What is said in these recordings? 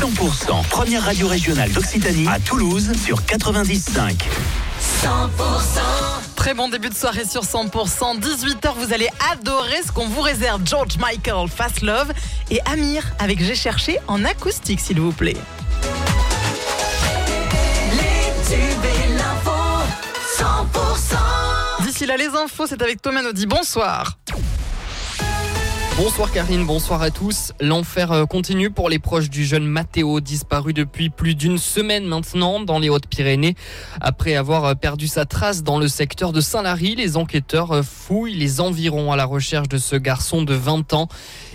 100% première radio régionale d'Occitanie à Toulouse sur 95. 100% Très bon début de soirée sur 100%. 18h, vous allez adorer ce qu'on vous réserve. George Michael, Fast Love et Amir avec J'ai cherché en acoustique, s'il vous plaît. D'ici là, les infos, c'est avec Thomas Naudy. Bonsoir. Bonsoir Karine, bonsoir à tous. L'enfer euh, continue pour les proches du jeune Matteo, disparu depuis plus d'une semaine maintenant dans les Hautes-Pyrénées. Après avoir euh, perdu sa trace dans le secteur de Saint-Lary, les enquêteurs euh, fouillent les environs à la recherche de ce garçon de 20 ans.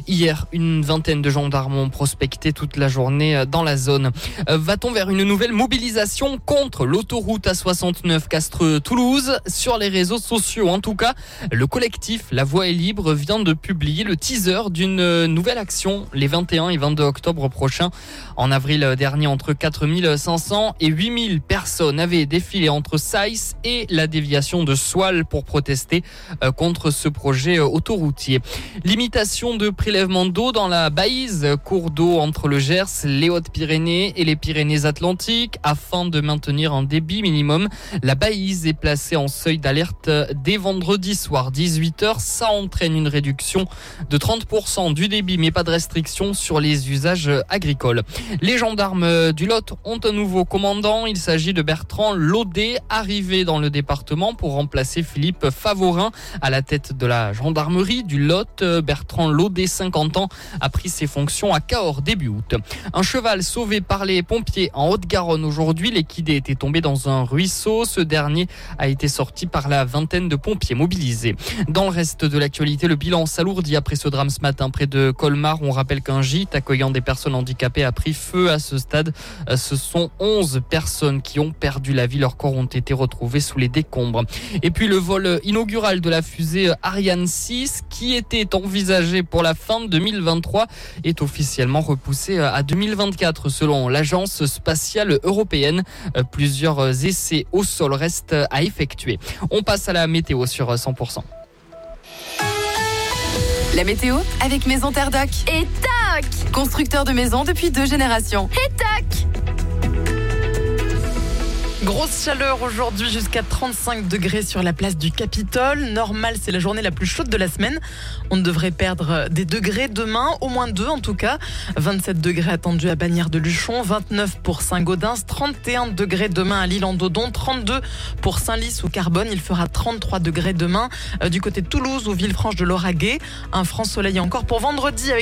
Hier, une vingtaine de gendarmes ont prospecté toute la journée dans la zone. Va-t-on vers une nouvelle mobilisation contre l'autoroute A69 Castres-Toulouse? Sur les réseaux sociaux en tout cas, le collectif La Voix est libre vient de publier le teaser d'une nouvelle action les 21 et 22 octobre prochains. En avril dernier, entre 4500 et 8000 personnes avaient défilé entre Saïs et la déviation de Soile pour protester euh, contre ce projet euh, autoroutier. Limitation de prélèvement d'eau dans la Baïse, cours d'eau entre le Gers, les Hautes-Pyrénées et les Pyrénées-Atlantiques afin de maintenir un débit minimum. La Baïse est placée en seuil d'alerte dès vendredi soir 18h. Ça entraîne une réduction de 30% du débit, mais pas de restriction sur les usages agricoles. Les gendarmes du Lot ont un nouveau commandant. Il s'agit de Bertrand Laudet, arrivé dans le département pour remplacer Philippe Favorin à la tête de la gendarmerie du Lot. Bertrand Laudet, 50 ans, a pris ses fonctions à Cahors début août. Un cheval sauvé par les pompiers en Haute-Garonne aujourd'hui. L'équidé était tombé dans un ruisseau. Ce dernier a été sorti par la vingtaine de pompiers mobilisés. Dans le reste de l'actualité, le bilan s'alourdit après ce drame ce matin près de Colmar. On rappelle qu'un gîte accueillant des personnes handicapées a pris feu à ce stade. Euh, ce sont 11 personnes qui ont perdu la vie. Leurs corps ont été retrouvés sous les décombres. Et puis le vol inaugural de la fusée Ariane 6 qui était envisagé pour la fin de 2023 est officiellement repoussé à 2024 selon l'agence spatiale européenne. Euh, plusieurs essais au sol restent à effectuer. On passe à la météo sur 100%. La météo avec Maison Terre Doc. Et tac Constructeur de maisons depuis deux générations. Et tac Grosse chaleur aujourd'hui jusqu'à 35 degrés sur la place du Capitole. Normal, c'est la journée la plus chaude de la semaine. On devrait perdre des degrés demain, au moins deux en tout cas. 27 degrés attendus à Bagnères de Luchon, 29 pour Saint-Gaudens, 31 degrés demain à lille en Dodon, 32 pour Saint-Lys ou Carbone. Il fera 33 degrés demain euh, du côté de Toulouse ou Villefranche de Lauragais. Un franc soleil encore pour vendredi avec